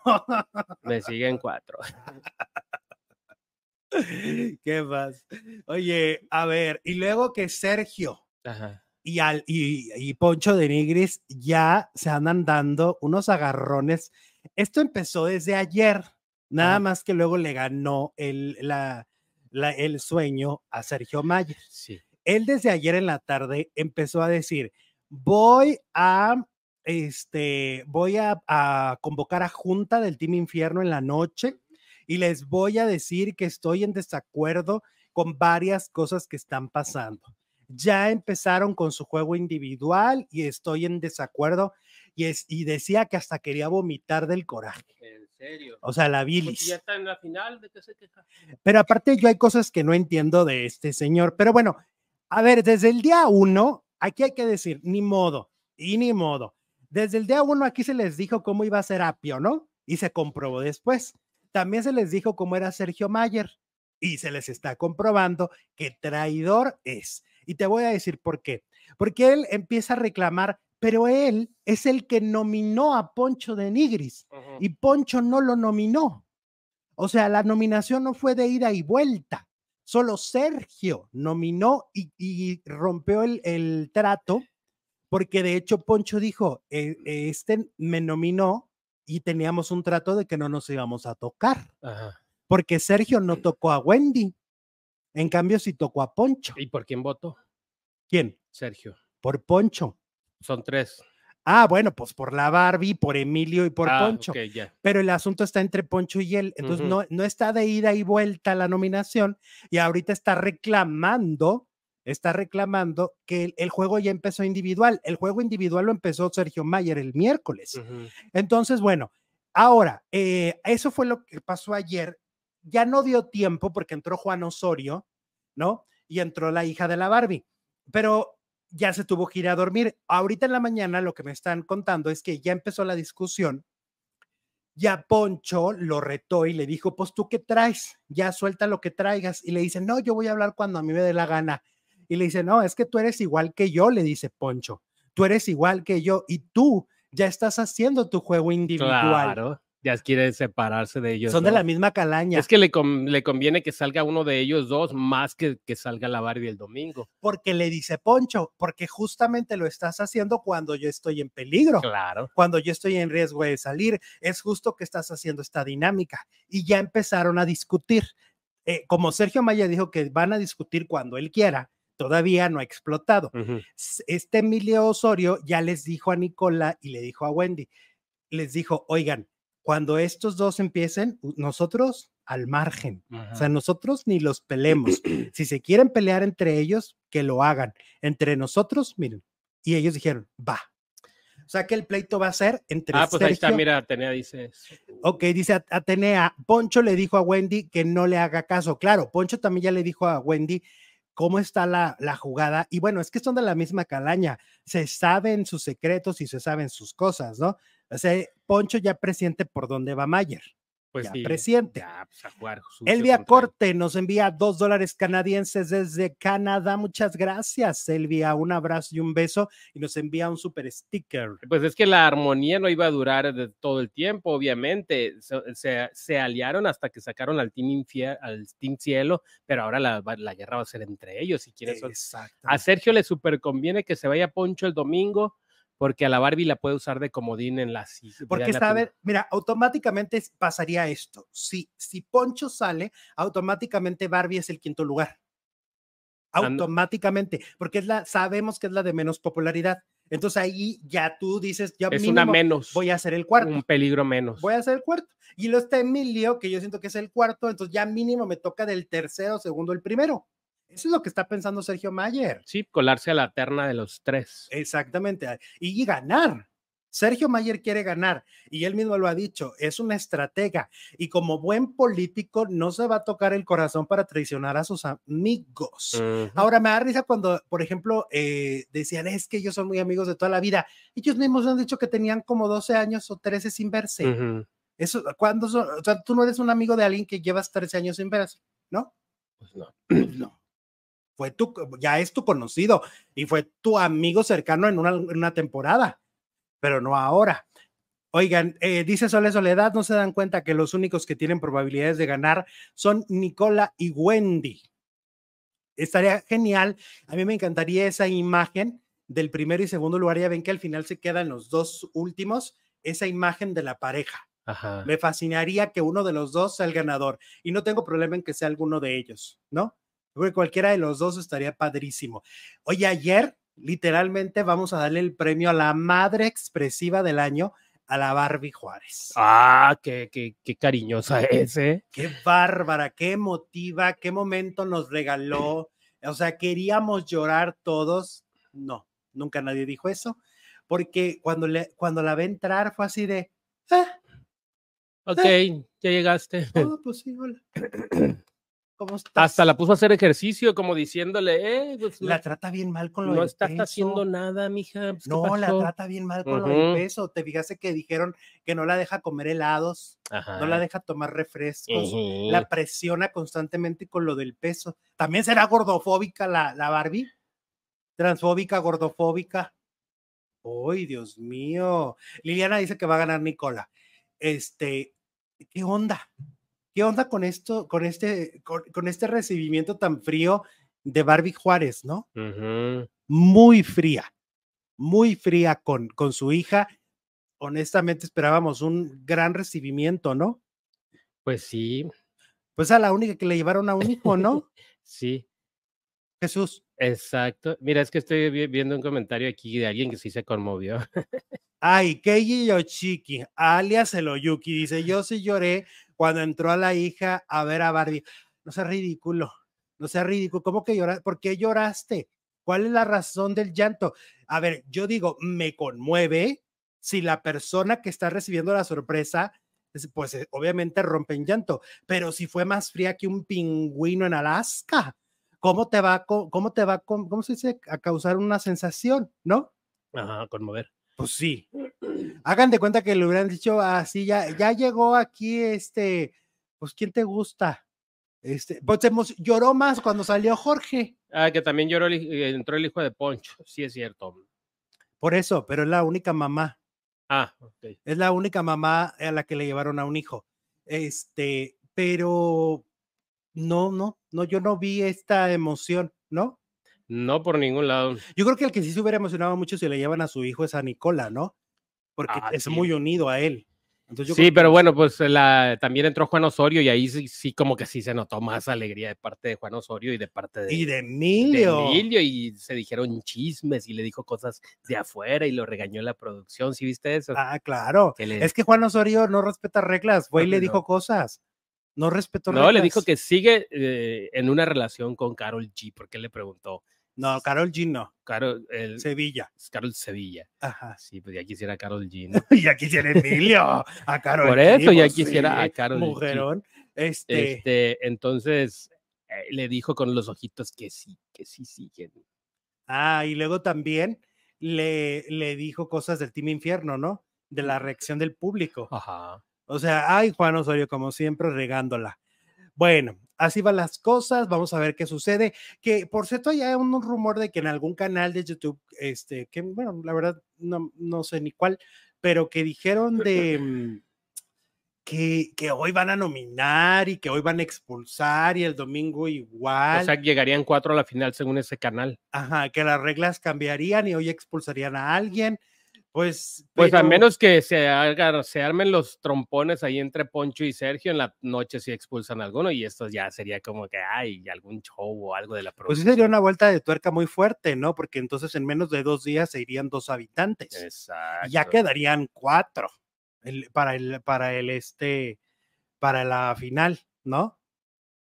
Me siguen cuatro. ¿Qué más? Oye, a ver, y luego que Sergio Ajá. y, al, y, y Poncho de Nigris ya se andan dando unos agarrones. Esto empezó desde ayer, nada Ajá. más que luego le ganó el, la, la- el sueño a Sergio Mayer. Sí. Él desde ayer en la tarde empezó a decir, voy a, este, voy a, a convocar a junta del Team Infierno en la noche y les voy a decir que estoy en desacuerdo con varias cosas que están pasando. Ya empezaron con su juego individual y estoy en desacuerdo y, es, y decía que hasta quería vomitar del coraje. Serio. O sea, la bilis. ya está en la final, ¿de qué se queja? Pero aparte yo hay cosas que no entiendo de este señor. Pero bueno, a ver, desde el día uno, aquí hay que decir, ni modo, y ni modo. Desde el día uno aquí se les dijo cómo iba a ser Apio, ¿no? Y se comprobó después. También se les dijo cómo era Sergio Mayer y se les está comprobando que traidor es. Y te voy a decir por qué. Porque él empieza a reclamar, pero él es el que nominó a Poncho de Nigris y Poncho no lo nominó. O sea, la nominación no fue de ida y vuelta. Solo Sergio nominó y, y rompió el, el trato, porque de hecho Poncho dijo, "Eh, eh, este me nominó y teníamos un trato de que no nos íbamos a tocar, Ajá. porque Sergio no tocó a Wendy. En cambio, sí tocó a Poncho. ¿Y por quién votó? ¿Quién? Sergio. Por Poncho. Son tres. Ah, bueno, pues por la Barbie, por Emilio y por Ah, Poncho. pero el asunto está entre Poncho y él. Entonces no, no está de ida y vuelta la nominación y ahorita está reclamando, está reclamando que el, el juego ya empezó individual. El juego individual lo empezó Sergio Mayer el miércoles. Entonces, bueno, ahora, eh, eso fue lo que pasó ayer. Ya no dio tiempo porque entró Juan Osorio, ¿no? Y entró la hija de la Barbie, pero ya se tuvo que ir a dormir. Ahorita en la mañana lo que me están contando es que ya empezó la discusión. Ya Poncho lo retó y le dijo, pues tú qué traes, ya suelta lo que traigas. Y le dice, no, yo voy a hablar cuando a mí me dé la gana. Y le dice, no, es que tú eres igual que yo, le dice Poncho. Tú eres igual que yo y tú ya estás haciendo tu juego individual. Claro. Ya quiere separarse de ellos. Son de la misma calaña, Es que le, le conviene que salga uno de ellos dos más que que salga la Barbie el domingo. porque le dice Poncho, porque justamente lo estás haciendo cuando yo estoy en peligro. Claro. cuando yo estoy en riesgo de salir, es justo que estás haciendo esta dinámica. Y ya empezaron a discutir. Eh, como Sergio Maya dijo que van a discutir cuando él quiera, todavía no ha explotado. Este Emilio Osorio ya les dijo a Nicola y le dijo a Wendy, les dijo, oigan, cuando estos dos empiecen, nosotros al margen. O sea, nosotros ni los pelemos. si se quieren pelear entre ellos, que lo hagan. Entre nosotros, miren. Y ellos dijeron, va. O sea que el pleito va a ser entre Ah, pues ahí está, mira, Atenea dice eso. Ok, dice At- Atenea, Poncho le dijo a Wendy que no le haga caso. Claro, Poncho también ya le dijo a Wendy cómo está la, la jugada. Y bueno, es que son de la misma calaña. Se saben sus secretos y se saben sus cosas, ¿no? O sea, Poncho ya presiente por dónde va Mayer. Pues ya sí, presiente. ya, pues a jugar sucio Elvia contra. Corte nos envía dos dólares canadienses desde Canadá. Muchas gracias, Elvia. Un abrazo y un beso. Y nos envía un super sticker. Pues es que la armonía no iba a durar de todo el tiempo, obviamente. Se, se- se aliaron hasta que sacaron al Team, Infie- al team Cielo, pero ahora la, la guerra va a ser entre ellos. Son. Exacto. A Sergio le super conviene que se vaya Poncho el domingo, porque a la Barbie la puede usar de comodín en la Porque está, a ver, mira, automáticamente pasaría esto. Si, si Poncho sale, automáticamente Barbie es el quinto lugar. Automáticamente, porque es la, sabemos que es la de menos popularidad. Entonces ahí ya tú dices, ya Es una menos, voy a ser el cuarto. un peligro menos. voy a ser el cuarto. Y lo está Emilio, que yo siento que es el cuarto, entonces ya mínimo me toca del tercero, segundo, el primero. Eso es lo que está pensando Sergio Mayer. Sí, colarse a la terna de los tres. Exactamente. Y ganar. Sergio Mayer quiere ganar y él mismo lo ha dicho, es una estratega y como buen político no se va a tocar el corazón para traicionar a sus amigos. Ahora me da risa cuando, por ejemplo, eh, decían, es que ellos son muy amigos de toda la vida. Ellos mismos han dicho que tenían como 12 años o 13 sin verse. Ujú. Eso, ¿cuándo son? O sea, tú no eres un amigo de alguien que llevas 13 años sin verse, ¿no? Pues no. Pues no. Fue tu, ya es tu conocido y fue tu amigo cercano en una, en una temporada, pero no ahora. Oigan, eh, dice Sole Soledad, no se dan cuenta que los únicos que tienen probabilidades de ganar son Nicola y Wendy. Estaría genial. A mí me encantaría esa imagen del primero y segundo lugar. Ya ven que al final se quedan los dos últimos, esa imagen de la pareja. Ajá. Me fascinaría que uno de los dos sea el ganador y no tengo problema en que sea alguno de ellos, ¿no? Porque cualquiera de los dos estaría padrísimo. Oye, ayer literalmente vamos a darle el premio a la madre expresiva del año a la Barbie Juárez. Ah, qué, qué, qué cariñosa es, ¿eh? Qué bárbara, qué emotiva, qué momento nos regaló. O sea, queríamos llorar todos. No, nunca nadie dijo eso, porque cuando, le, cuando la ve entrar fue así de, ah, Ok, ya llegaste. oh, pues sí, hola. ¿Cómo estás? Hasta la puso a hacer ejercicio, como diciéndole, eh, pues, La no, trata bien mal con lo no del estás peso. haciendo nada, mija. pues, ¿qué No, la trata bien mal con lo del peso. Te fijaste que dijeron que no la deja comer helados, no la deja tomar refrescos, la presiona constantemente con lo del peso. ¿También será gordofóbica la, la Barbie? Transfóbica, gordofóbica. ¡Ay, Dios mío! Liliana dice que va a ganar Nicola. Este, ¿qué onda? ¿Qué onda con esto, con este, con, con este recibimiento tan frío de Barbie Juárez, no? Muy fría, muy fría con, con su hija. Honestamente esperábamos un gran recibimiento, ¿no? Pues sí, Pues a la única que le llevaron a un hijo, ¿no? sí, Jesús. exacto. Mira, es que estoy vi- viendo un comentario aquí de alguien que sí se conmovió. Ay, Keiji Yoshiki, alias el Oyuki, dice, yo sí lloré cuando entró a la hija a ver a Barbie. No sea ridículo, no sea ridículo. ¿Cómo que lloraste? ¿Por qué lloraste? ¿Cuál es la razón del llanto? A ver, yo digo, me conmueve si la persona que está recibiendo la sorpresa, es- pues eh, obviamente rompe en llanto, pero si fue más fría que un pingüino en Alaska, ¿cómo te va, cómo te va, cómo se dice, a causar una sensación, ¿no? Ajá, conmover. Pues sí. Hagan de cuenta que le hubieran dicho así, ya, ya llegó aquí este, pues ¿quién te gusta? Este, pues lloró más cuando salió Jorge. Ah, que también lloró eh, entró el hijo de Poncho. Sí, es cierto. Por eso, pero es la única mamá, Ah, ok. es la única mamá a la que le llevaron a un hijo. Este, pero no, no, no, yo no vi esta emoción, ¿no? No por ningún lado. Yo creo que el que sí se hubiera emocionado mucho si le llevan a su hijo es a Nicola, ¿no? Porque Ah, es sí. muy unido a él. Entonces Sí, creo pero bueno, pues la, también entró Juan Osorio y ahí sí, sí como que sí se notó más alegría de parte de Juan Osorio y de parte de, Y de de Emilio. Emilio y se dijeron chismes y le dijo cosas de afuera y lo regañó la producción. ¿Sí viste eso? Ah, claro. Que le- Es que Juan Osorio no respeta reglas, fue y le No. dijo cosas. No respetó no, le reglas. dijo que sigue eh, en una relación con Carol G, porque le preguntó. No, Carol G no, Carol, el, Sevilla. Carol Sevilla. Ajá. Sí, pues ya quisiera Carol G. ¿no? Ya quisiera Emilio. A Carol Por G, eso ya pues quisiera a sí, Karol G. Mujerón. Este, Este, entonces eh, le dijo con los ojitos que sí, que sí siguen. Ah, y luego también le, le dijo cosas del Team Infierno, ¿no? De la reacción del público. Ajá. O sea, ay, Juan Osorio, como siempre, regándola. Bueno, así van las cosas, vamos a ver qué sucede. Que por cierto, ya hay un rumor de que en algún canal de YouTube, este, que bueno, la verdad no, no sé ni cuál, pero que dijeron de mm, que, que hoy van a nominar y que hoy van a expulsar y el domingo igual. O sea, llegarían cuatro a la final según ese canal. Ajá, que las reglas cambiarían y hoy expulsarían a alguien. Pues, Pues a menos que se, haga- se armen los trompones ahí entre Poncho y Sergio en la noche si expulsan a alguno y esto ya sería como que hay algún show o algo de la Pues sí sería una vuelta de tuerca muy fuerte, ¿no? Porque entonces en menos de dos días se irían dos habitantes. Exacto. y ya quedarían cuatro el- para el para el este para la final, ¿no?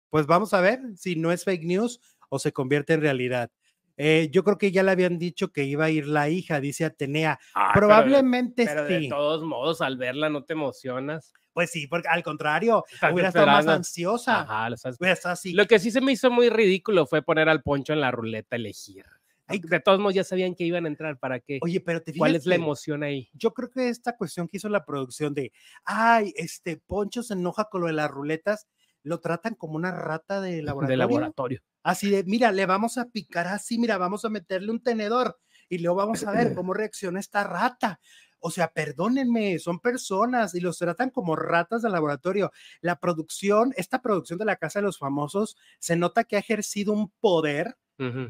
Pues vamos a ver si no es fake news o se convierte en realidad. Eh, yo creo que ya le habían dicho que iba a ir la hija, dice Atenea. Ah, pero- Probablemente Pero, de sí. todos modos, al verla no te emocionas. Pues sí, porque al contrario, Estás hubiera estado más ansiosa. Ajá, lo estás- así. Lo que sí se me hizo muy ridículo fue poner al Poncho en la ruleta elegir. Ay, De todos modos ya sabían que iban a entrar, ¿para qué? Oye, pero te ¿Cuál fijas es la emoción ahí? yo creo que esta cuestión que hizo la producción de, ay, este Poncho se enoja con lo de las ruletas, lo tratan como una rata de laboratorio. De laboratorio. Así de, mira, le vamos a picar así, mira, vamos a meterle un tenedor y luego vamos a ver cómo reacciona esta rata. O sea, perdónenme, son personas y los tratan como ratas de laboratorio. La producción, esta producción de la Casa de los Famosos, se nota que ha ejercido un poder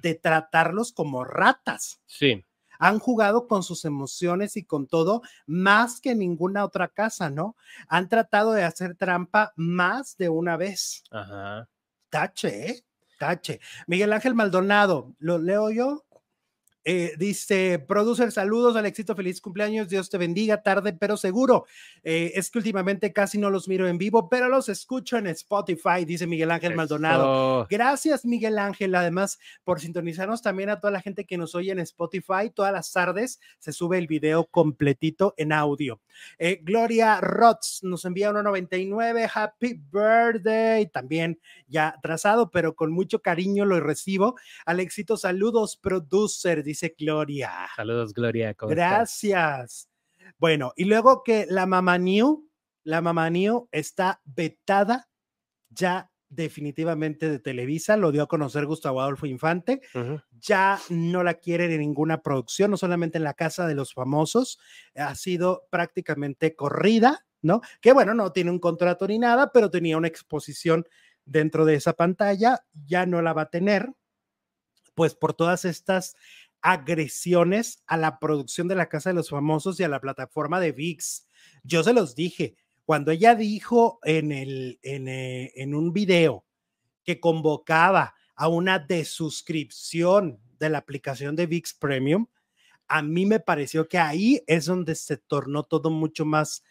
de tratarlos como ratas. Sí. han jugado con sus emociones y con todo más que ninguna otra casa, ¿no? Han tratado de hacer trampa más de una vez. Ajá. Tache, ¿eh? Tache. Miguel Ángel Maldonado, ¿lo leo yo? Eh, dice, producer, saludos, Alexito, feliz cumpleaños, Dios te bendiga, tarde pero seguro. Eh, es que últimamente casi no los miro en vivo, pero los escucho en Spotify, dice Miguel Ángel Maldonado. Gracias, Miguel Ángel, además, por sintonizarnos también a toda la gente que nos oye en Spotify. Todas las tardes se sube el video completito en audio. Eh, Gloria Rotz nos envía 1.99, happy birthday, también ya atrasado, pero con mucho cariño lo recibo. Alexito, saludos, producer dice Gloria. Saludos, Gloria. Gracias. Bueno, y luego que la Mamá New, la Mamá New está vetada ya definitivamente de Televisa, lo dio a conocer Gustavo Adolfo Infante, ya no la quieren en ninguna producción, no solamente en la Casa de los Famosos, ha sido prácticamente corrida, ¿no? Que bueno, no tiene un contrato ni nada, pero tenía una exposición dentro de esa pantalla, ya no la va a tener, pues por todas estas agresiones a la producción de la Casa de los Famosos y a la plataforma de VIX. Yo se los dije, cuando ella dijo en, el, en, eh, en un video que convocaba a una desuscripción de la aplicación de VIX Premium, a mí me pareció que ahí es donde se tornó todo mucho más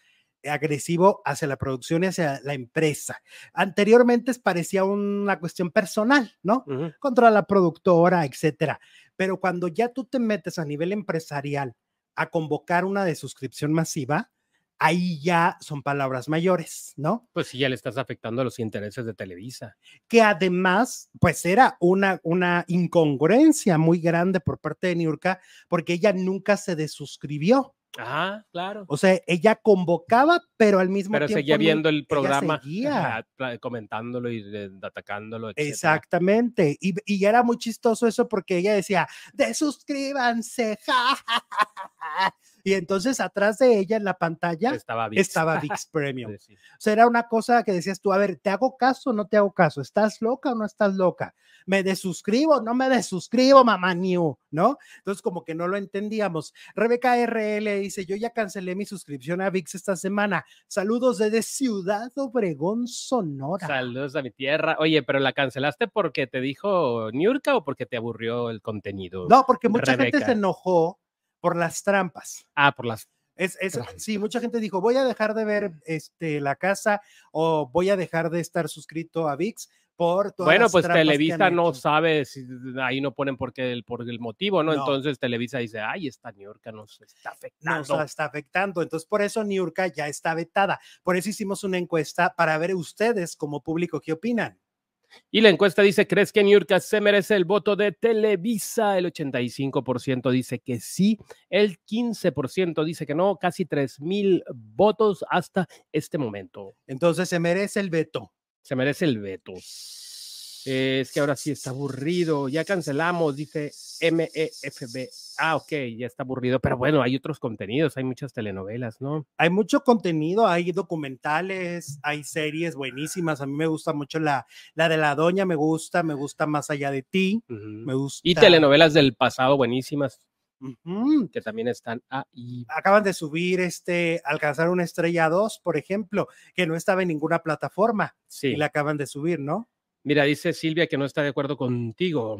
agresivo hacia la producción y hacia la empresa. Anteriormente parecía una cuestión personal, ¿no? Contra la productora, etcétera. Pero cuando ya tú te metes a nivel empresarial a convocar una de suscripción masiva, ahí ya son palabras mayores, ¿no? Pues sí, ya le estás afectando a los intereses de Televisa. Que además, pues era una, una incongruencia muy grande por parte de Niurka, porque ella nunca se desuscribió. Ah, claro. O sea, ella convocaba, pero al mismo tiempo. Pero seguía viendo el programa, seguía. comentándolo y atacándolo. Exactamente. Y, y, era muy chistoso eso porque ella decía, desuscríbanse. Y entonces atrás de ella en la pantalla estaba VIX, estaba VIX Premium. O sea, era una cosa que decías tú, a ver, ¿te hago caso o no te hago caso? ¿Estás loca o no estás loca? ¿Me desuscribo? No me desuscribo, mamá new, ¿no? Entonces como que no lo entendíamos. Rebeca RL dice, yo ya cancelé mi suscripción a VIX esta semana. Saludos desde Ciudad Obregón, Sonora. Saludos a mi tierra. Oye, pero la cancelaste porque te dijo Niurka o porque te aburrió el contenido? No, porque mucha gente se enojó por las trampas. Ah, por las es, sí, mucha gente dijo, voy a dejar de ver este, la casa o voy a dejar de estar suscrito a VIX por todas Bueno, pues Televisa no sabe, si, ahí no ponen por qué, el, por el motivo, ¿no? Entonces Televisa dice, ay, esta Niurka nos está afectando. Nos está afectando. Entonces, por eso Niurka ya está vetada. Por eso hicimos una encuesta para ver ustedes como público qué opinan. Y la encuesta dice, ¿crees que Niurka se merece el voto de Televisa? El 85% dice que sí, el 15% dice que no, casi 3 mil votos hasta este momento. Entonces se merece el veto. Se merece el veto. Es que ahora sí está aburrido. Ya cancelamos, dice MEFB. Ah, ok, ya está aburrido. Pero bueno, hay otros contenidos, hay muchas telenovelas, ¿no? Hay mucho contenido, hay documentales, hay series buenísimas. A mí me gusta mucho la, la de la doña, me gusta, me gusta más allá de ti, me gusta. Y telenovelas del pasado buenísimas. que también están ahí. Acaban de subir este Alcanzar una estrella 2, por ejemplo, que no estaba en ninguna plataforma. Sí. Y la acaban de subir, ¿no? Mira, dice Silvia que no está de acuerdo contigo.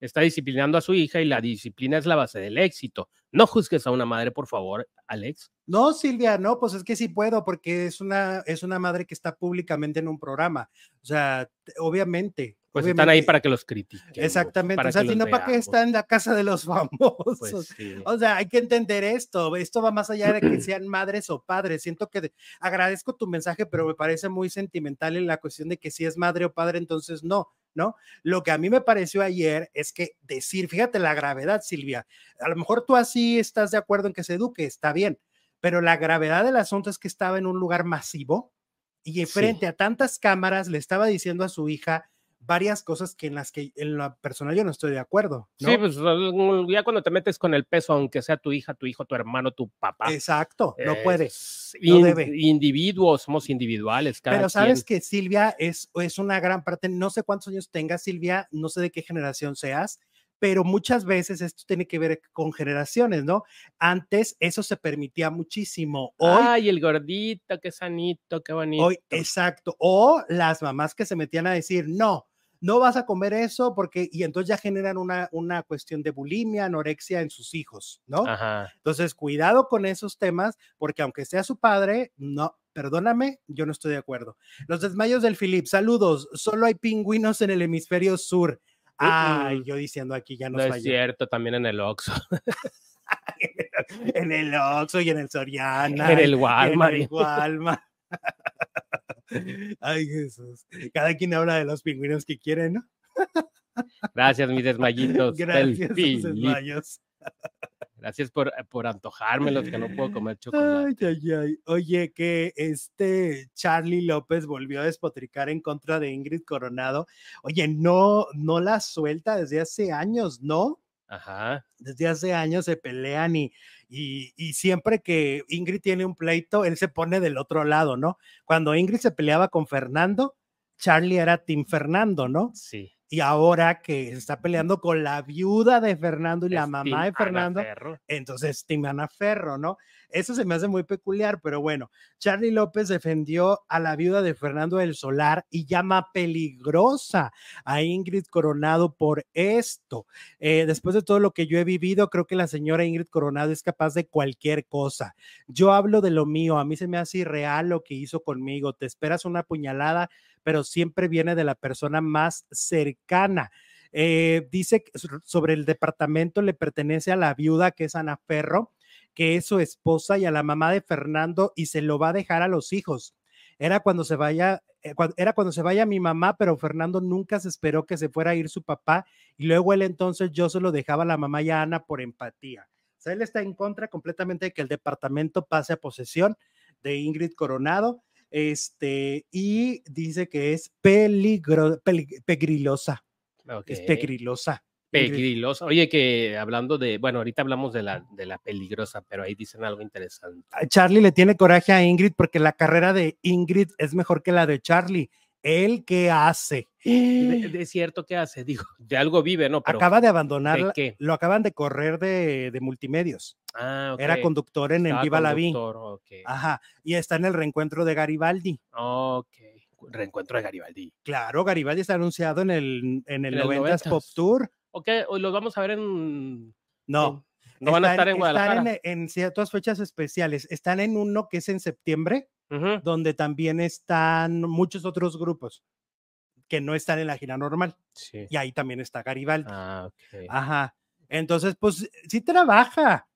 Está disciplinando a su hija y la disciplina es la base del éxito. No juzgues a una madre, por favor, Alex. No, Silvia, no, pues es que sí puedo, porque es una, es una madre que está públicamente en un programa. O sea, obviamente, pues están ahí para que los critiquen. Exactamente. o sea, si no, ¿para qué está en la casa de los famosos? Pues o sea, hay que entender esto. Esto va más allá de que sean madres o padres. Siento que agradezco tu mensaje, pero me parece muy sentimental en la cuestión de que si es madre o padre, entonces no. ¿No? Lo que a mí me pareció ayer es que decir, fíjate la gravedad, Silvia, a lo mejor tú así estás de acuerdo en que se eduque, está bien, pero la gravedad del asunto es que estaba en un lugar masivo y frente a tantas cámaras le estaba diciendo a su hija, varias cosas que en las que en la personal yo no estoy de acuerdo. Sí, pues ya cuando te metes con el peso, aunque sea tu hija, tu hijo, tu hermano, tu papá. Exacto, no puede. No debe. Individuos, somos individuales. Pero sabes que Silvia es, es una gran parte, no sé cuántos años tengas, Silvia, no sé de qué generación seas, pero muchas veces esto tiene que ver con generaciones, ¿no? Antes eso se permitía muchísimo. Hoy, Ay, el gordito, qué sanito, qué bonito. hoy, exacto. O las mamás que se metían a decir, no, no vas a comer eso porque, y entonces ya generan una, una cuestión de bulimia, anorexia en sus hijos, ¿no? Ajá. Entonces, cuidado con esos temas, porque aunque sea su padre, no, perdóname, yo no estoy de acuerdo. Los desmayos del Philip, saludos, solo hay pingüinos en el hemisferio sur. Ay, Mm. yo diciendo aquí ya No nos es falló. cierto, también en el Oxxo, en el Oxxo y en el Soriana. en el Walmart. En el Walmart. Ay, Jesús. Cada quien habla de los pingüinos que quiere, ¿no? Gracias, mis desmayitos. Gracias, Philip. desmayos. Gracias por, por antojármelos, que no puedo comer chocolate. Ay, ay, ay. Oye, que este Charlie López volvió a despotricar en contra de Ingrid Coronado. Oye, no, no la suelta desde hace años, ¿no? Ajá. Desde hace años se pelean y, y, siempre que Ingrid tiene un pleito, él se pone del otro lado, ¿no? Cuando Ingrid se peleaba con Fernando, Charlie era Team Fernando, ¿no? Sí. Y ahora que se está peleando con la viuda de Fernando y la mamá de Ana Fernando, Ferro. entonces Timana Ferro, ¿no? Eso se me hace muy peculiar, pero bueno, Charlie López defendió a la viuda de Fernando del Solar y llama peligrosa a Ingrid Coronado por esto. Eh, después de todo lo que yo he vivido, creo que la señora Ingrid Coronado es capaz de cualquier cosa. Yo hablo de lo mío, a mí se me hace irreal lo que hizo conmigo. Te esperas una puñalada, pero siempre viene de la persona más cercana. Eh, dice sobre el departamento le pertenece a la viuda que es Ana Ferro, que es su esposa y a la mamá de Fernando y se lo va a dejar a los hijos. Era cuando se vaya, eh, era cuando se vaya mi mamá, pero Fernando nunca se esperó que se fuera a ir su papá y luego él entonces yo se lo dejaba a la mamá y a Ana por empatía. O sea, él está en contra completamente de que el departamento pase a posesión de Ingrid Coronado, este, y dice que es peligro, pelig- pegrilosa, es pegrilosa. Oye, que hablando de, bueno, ahorita hablamos de la, de la peligrosa, pero ahí dicen algo interesante. a Charlie le tiene coraje a Ingrid porque la carrera de Ingrid es mejor que la de Charlie. ¿Él qué hace? De, de cierto, ¿qué hace? Digo, de algo vive, ¿no? Pero, Acaba de abandonar, ¿de la- qué? lo acaban de correr de, de multimedios. Ah, Era ok. conductor en El Estaba Viva la Vi. conductor, ok. Ajá, y está en el reencuentro de Garibaldi. Ok. Reencuentro de Garibaldi. Claro, Garibaldi está anunciado en el, en el En el 90s Pop 90s. Tour. Ok, hoy los vamos a ver en. No, en- no van a estar en Guadalajara. Están en, en ciertas fechas especiales. Están en uno que es en septiembre, donde también están muchos otros grupos que no están en la gira normal. Sí. Y ahí también está Garibaldi. Ah, ok. Ajá. Entonces, pues sí trabaja,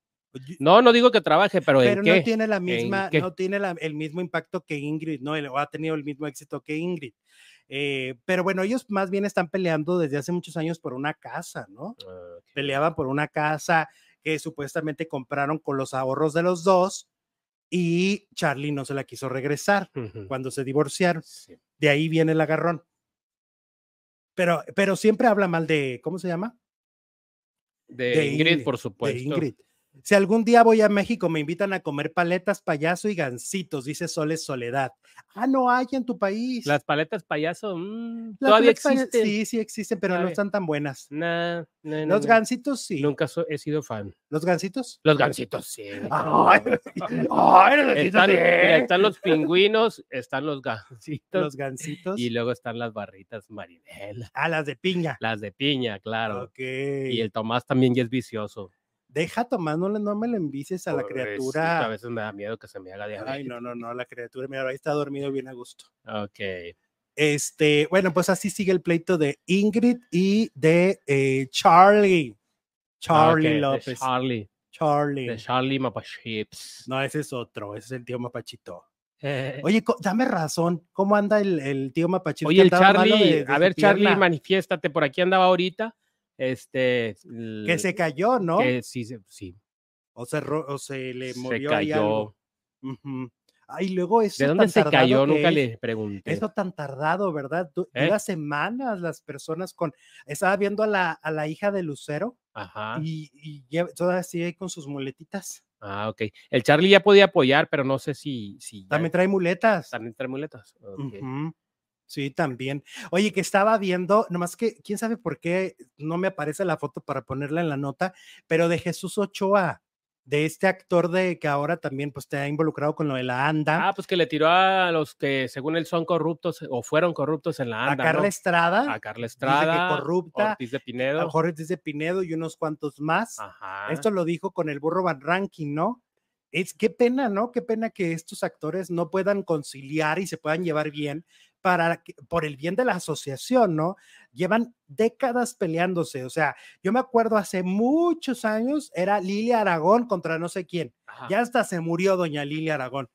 No, no digo que trabaje, pero, pero ¿en qué? no tiene la misma, no tiene la- el mismo impacto que Ingrid, ¿no? O ha tenido el mismo éxito que Ingrid. Eh, pero bueno, ellos más bien están peleando desde hace muchos años por una casa, ¿no? Ah. Peleaban por una casa que supuestamente compraron con los ahorros de los dos y Charlie no se la quiso regresar cuando se divorciaron. Sí. De ahí viene el agarrón. Pero, pero siempre habla mal de, ¿cómo se llama? De, de Ingrid, Ingrid, por de supuesto. Ingrid. Si algún día voy a México, me invitan a comer paletas, payaso y gancitos, dice Soles Soledad. Ah, no hay en tu país. Las paletas payaso, mm, Las todavía existen. Sí, sí existen, pero no están tan buenas. Nah, nah, Los nah. gancitos, sí. Nunca so- he sido fan. Los gancitos. Los gancitos, sí. Ay, ay, los Están, están los pingüinos, están los gancitos Los gancitos. y luego están las barritas marinela, Ah, las de piña. las de piña, claro. Ok. Y el Tomás también ya es vicioso. Deja Tomás, no, me le envicies a la Pobrecito, A criatura. veces me da miedo que se me haga diabetes. Ay, no, no, no, la criatura, mira, ahí está dormido bien a gusto. Ok. Este, bueno, pues así sigue el pleito de Ingrid y de eh, Charlie. Charlie Ah, ok, de López. Charlie. Charlie. De Charlie Mapachips. No, ese es otro, ese es el tío Mapachito. Eh, Oye, dame razón, ¿cómo anda el, el tío Mapachito? Oye, el Charlie, de- de a ver, Charlie, manifiéstate, por aquí andaba ahorita. Este. Que se cayó, ¿no? Que sí, se- sí. O, se, o se le Se movió ahí algo. cayó. Ujú. Ay, luego eso ¿De dónde tan se cayó? Nunca es. le pregunté. Eso tan tardado, ¿verdad? Du- ¿Eh? Dura semanas las personas con... Estaba viendo a la, a la hija de Lucero Ajá. y, y lleva- todavía sigue con sus muletitas. Ah, ok. El Charlie ya podía apoyar, pero no sé si. si ya También trae muletas. están entre muletas. Ok. Ujú. Sí, también. Oye, que estaba viendo, nomás que, quién sabe por qué no me aparece la foto para ponerla en la nota, pero de Jesús Ochoa, de este actor de que ahora también pues te ha involucrado con lo de la ANDA. Ah, pues que le tiró a los que según él son corruptos o fueron corruptos en la ANDA. A Carla Estrada. A Carla Estrada. corrupta. Ortiz de Pinedo. A Jorge Ortiz de Pinedo y unos cuantos más. Ajá. Esto lo dijo con el burro Van Ranking, ¿no? Es qué pena, ¿no? Qué pena que estos actores no puedan conciliar y se puedan llevar bien para por el bien de la asociación, ¿no? Llevan décadas peleándose, o sea, yo me acuerdo hace muchos años era Lilia Aragón contra no sé quién, ya hasta se murió doña Lilia Aragón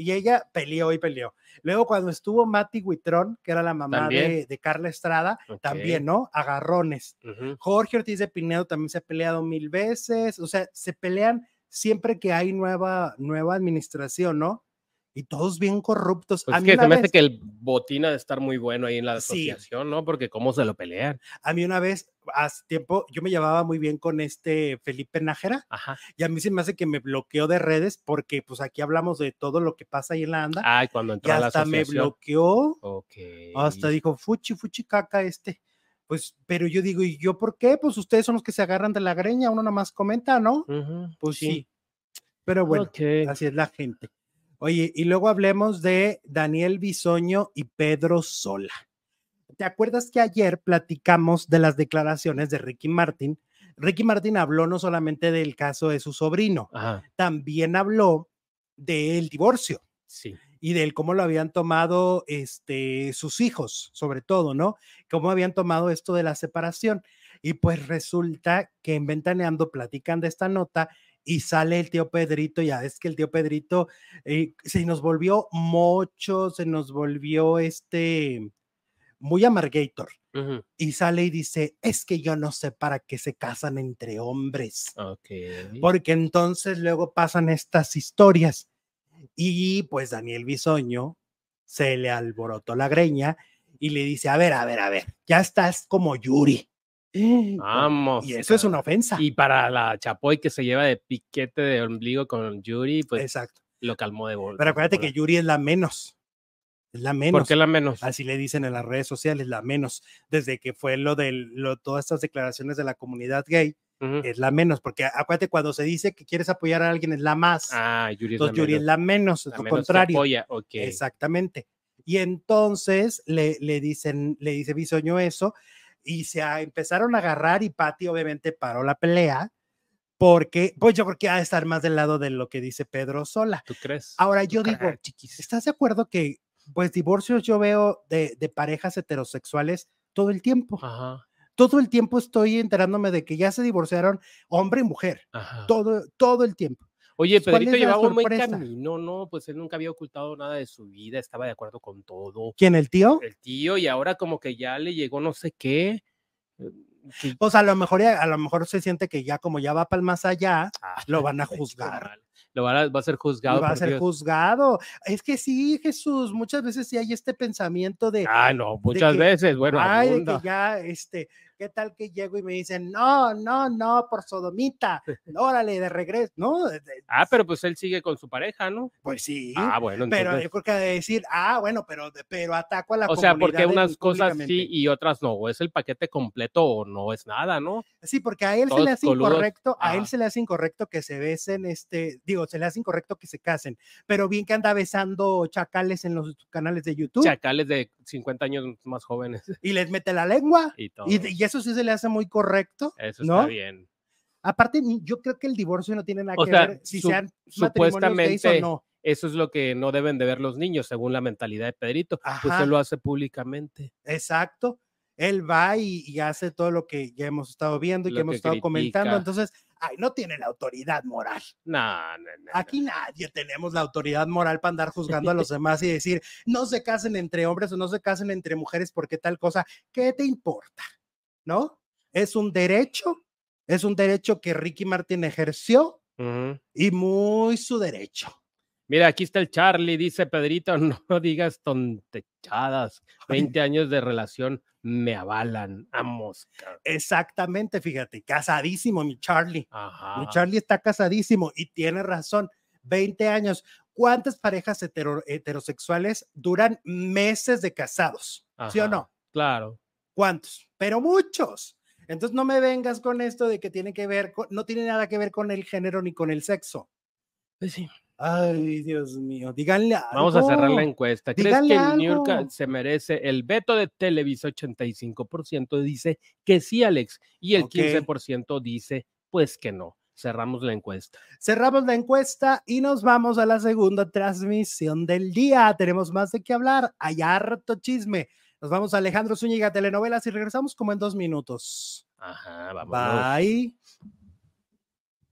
y ella peleó y peleó. Luego cuando estuvo Mati Huitrón, que era la mamá de, Carla Estrada, también, ¿no? Agarrones. Jorge Ortiz de Pinedo también se ha peleado mil veces, o sea, se pelean siempre que hay nueva, nueva administración, ¿no? Y todos bien corruptos. Pues a que se me hace que el botín ha de estar muy bueno ahí en la asociación, ¿no? Porque cómo se lo pelean. A mí una vez, hace tiempo, yo me llevaba muy bien con este Felipe Nájera Ajá. y a mí se me hace que me bloqueó de redes porque pues aquí hablamos de todo lo que pasa ahí en la anda. Ay, cuando entró y hasta me bloqueó. Ok. Hasta dijo, fuchi, fuchi caca este. Pues, pero yo digo, ¿y yo por qué? Pues ustedes son los que se agarran de la greña, uno nada más comenta, ¿no? Pues sí. Pero bueno, así es la gente. Oye, y luego hablemos de Daniel Bisoño y Pedro Sola. ¿Te acuerdas que ayer platicamos de las declaraciones de Ricky Martin? Ricky Martin habló no solamente del caso de su sobrino, también habló del divorcio. Sí. Y del cómo lo habían tomado este, sus hijos, sobre todo, ¿no? Cómo habían tomado esto de la separación. Y pues resulta que en Ventaneando platican de esta nota y sale el tío Pedrito, ya es que el tío Pedrito eh, se nos volvió mucho, se nos volvió este muy amargator. Y sale y dice, es que yo no sé para qué se casan entre hombres. Porque entonces luego pasan estas historias. Y pues Daniel Bisoño se le alborotó la greña y le dice, a ver, a ver, a ver, ya estás como Yuri. Vamos. Y eso es una ofensa. Y para la Chapoy que se lleva de piquete de ombligo con Yuri, pues Exacto. lo calmó de bolsa. Pero acuérdate que Yuri es la menos. Es la menos. ¿Por qué la menos? Así le dicen en las redes sociales, la menos. Desde que fue lo de lo, todas estas declaraciones de la comunidad gay, es la menos. Porque acuérdate, cuando se dice que quieres apoyar a alguien es la más. Ah, Yuri es entonces, la Yuri menos. es la menos, es lo contrario. Apoya. Okay. Exactamente. Y entonces le, le dicen, le dice Bisoño eso y se empezaron a agarrar y Patty obviamente paró la pelea porque, pues yo creo que ha de estar más del lado de lo que dice Pedro Sola. ¿Tú crees? Ahora yo digo, ¿estás de acuerdo que pues divorcios yo veo de, de parejas heterosexuales todo el tiempo? Ajá. Todo el tiempo estoy enterándome de que ya se divorciaron hombre y mujer. Ajá. Todo, todo el tiempo. Oye, ¿Cuál Pedrito es la llevaba un buen camino, ¿no? Pues él nunca había ocultado nada de su vida, estaba de acuerdo con todo. ¿Quién, el tío? El tío, y ahora como que ya le llegó no sé qué. eh, que- Pues a lo mejor, ya- a lo mejor se siente que ya como ya va para el más allá, Ah, lo van a juzgar. Lo van a- va a ser juzgado. va a ser Dios. juzgado. Es que sí, Jesús, muchas veces sí hay este pensamiento de, Ah, no, muchas que- veces, bueno, ay, de que ya, este, ¿qué tal que llego y me dicen, no, no, no, por sodomita, órale, de regreso, ¿no? Ah, pero pues él sigue con su pareja, ¿no? Pues sí, Ah, bueno, pero entonces. yo creo que decir, ah, bueno, pero, pero ataco a la O sea, porque unas cosas sí y otras no. O es el paquete completo o no es nada, ¿no? Sí, porque a él se le hace coludos. incorrecto, a él se le hace incorrecto que se besen, este, digo, se le hace incorrecto que se casen, pero bien que anda besando chacales en los canales de YouTube Chacales de 50 años más jóvenes y les mete la lengua. y todo. Y, y eso sí se le hace muy correcto, Eso ¿no? está bien. Aparte, yo creo que el divorcio no tiene nada O que sea, ver si su- sean gays o supuestamente no. Eso es lo que no deben de ver los niños, según la mentalidad de Pedrito. Pues Ajá. él lo hace públicamente. Exacto. Él va y, y hace todo lo que ya hemos estado viendo y Lo que hemos que estado comentando. Entonces, ay, no tiene la autoridad moral. No, no, no. Aquí nadie tenemos la autoridad moral para andar juzgando a los demás y decir, no se casen entre hombres o no se casen entre mujeres porque tal cosa. ¿Qué te importa? ¿No? Es un derecho, es un derecho que Ricky Martin ejerció y muy su derecho. Mira, aquí está el Charlie, dice Pedrito, no digas tontechadas. 20 años de relación me avalan. Vamos. Exactamente, fíjate, casadísimo mi Charlie. Ajá. Mi Charlie está casadísimo y tiene razón. 20 años. ¿cuántas parejas hetero- heterosexuales duran meses de casados? ¿Sí o no? Claro. ¿Cuántos? Pero muchos. Entonces no me vengas con esto de que tiene que ver, con- no tiene nada que ver con el género ni con el sexo. Pues sí. Ay, Dios mío, díganle Vamos a cerrar la encuesta. ¿Crees Díganle que algo. Niurka se merece el veto de Televisa? 85% dice que sí, Alex. Y el Ok. 15% dice pues que no. Cerramos la encuesta. Cerramos la encuesta y nos vamos a la segunda transmisión del día. Tenemos más de qué hablar. Hay harto chisme. Nos vamos a Alejandro Zúñiga Telenovelas y regresamos como en dos minutos. Ajá, vámonos. Bye.